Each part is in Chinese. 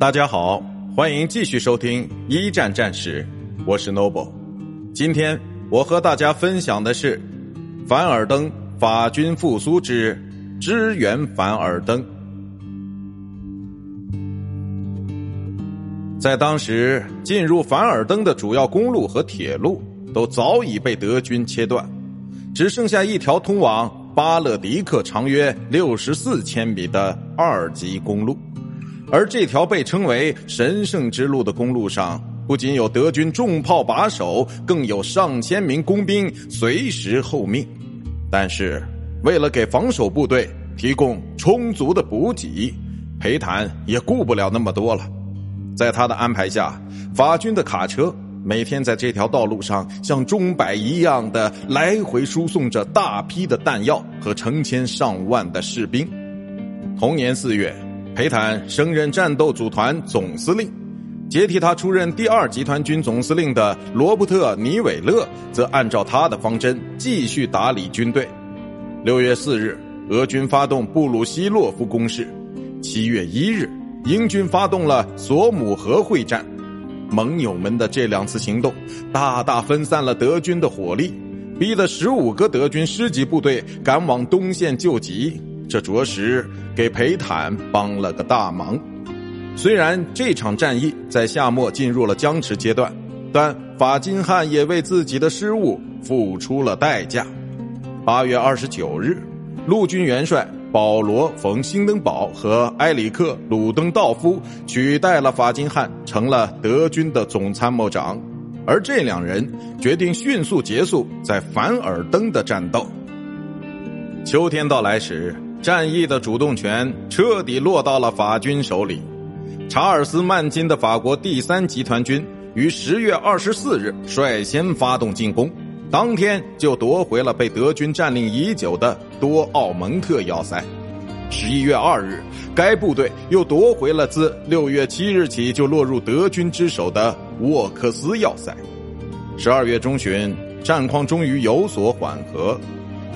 大家好，欢迎继续收听一战战史，我是 Noble。今天我和大家分享的是凡尔登法军复苏之支援凡尔登。在当时，进入凡尔登的主要公路和铁路都早已被德军切断，只剩下一条通往巴勒迪克长约六十四千米的二级公路。而这条被称为“神圣之路”的公路上，不仅有德军重炮把守，更有上千名工兵随时候命。但是，为了给防守部队提供充足的补给，裴坦也顾不了那么多了。在他的安排下，法军的卡车每天在这条道路上像钟摆一样的来回输送着大批的弹药和成千上万的士兵。同年四月。裴坦升任战斗组团总司令，接替他出任第二集团军总司令的罗伯特·尼韦勒则按照他的方针继续打理军队。六月四日，俄军发动布鲁西洛夫攻势；七月一日，英军发动了索姆河会战。盟友们的这两次行动大大分散了德军的火力，逼得十五个德军师级部队赶往东线救急。这着实给裴坦帮了个大忙。虽然这场战役在夏末进入了僵持阶段，但法金汉也为自己的失误付出了代价。八月二十九日，陆军元帅保罗·冯·兴登堡和埃里克·鲁登道夫取代了法金汉，成了德军的总参谋长。而这两人决定迅速结束在凡尔登的战斗。秋天到来时。战役的主动权彻底落到了法军手里。查尔斯·曼金的法国第三集团军于十月二十四日率先发动进攻，当天就夺回了被德军占领已久的多奥蒙特要塞。十一月二日，该部队又夺回了自六月七日起就落入德军之手的沃克斯要塞。十二月中旬，战况终于有所缓和。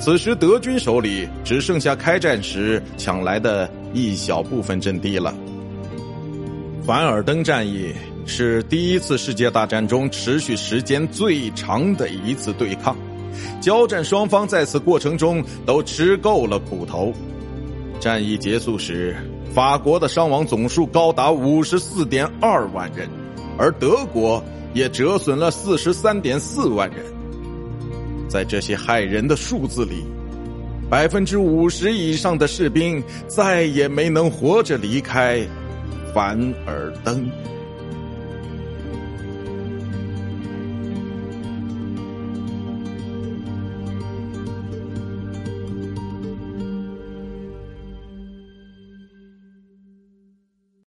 此时，德军手里只剩下开战时抢来的一小部分阵地了。凡尔登战役是第一次世界大战中持续时间最长的一次对抗，交战双方在此过程中都吃够了苦头。战役结束时，法国的伤亡总数高达五十四点二万人，而德国也折损了四十三点四万人。在这些害人的数字里，百分之五十以上的士兵再也没能活着离开凡尔登。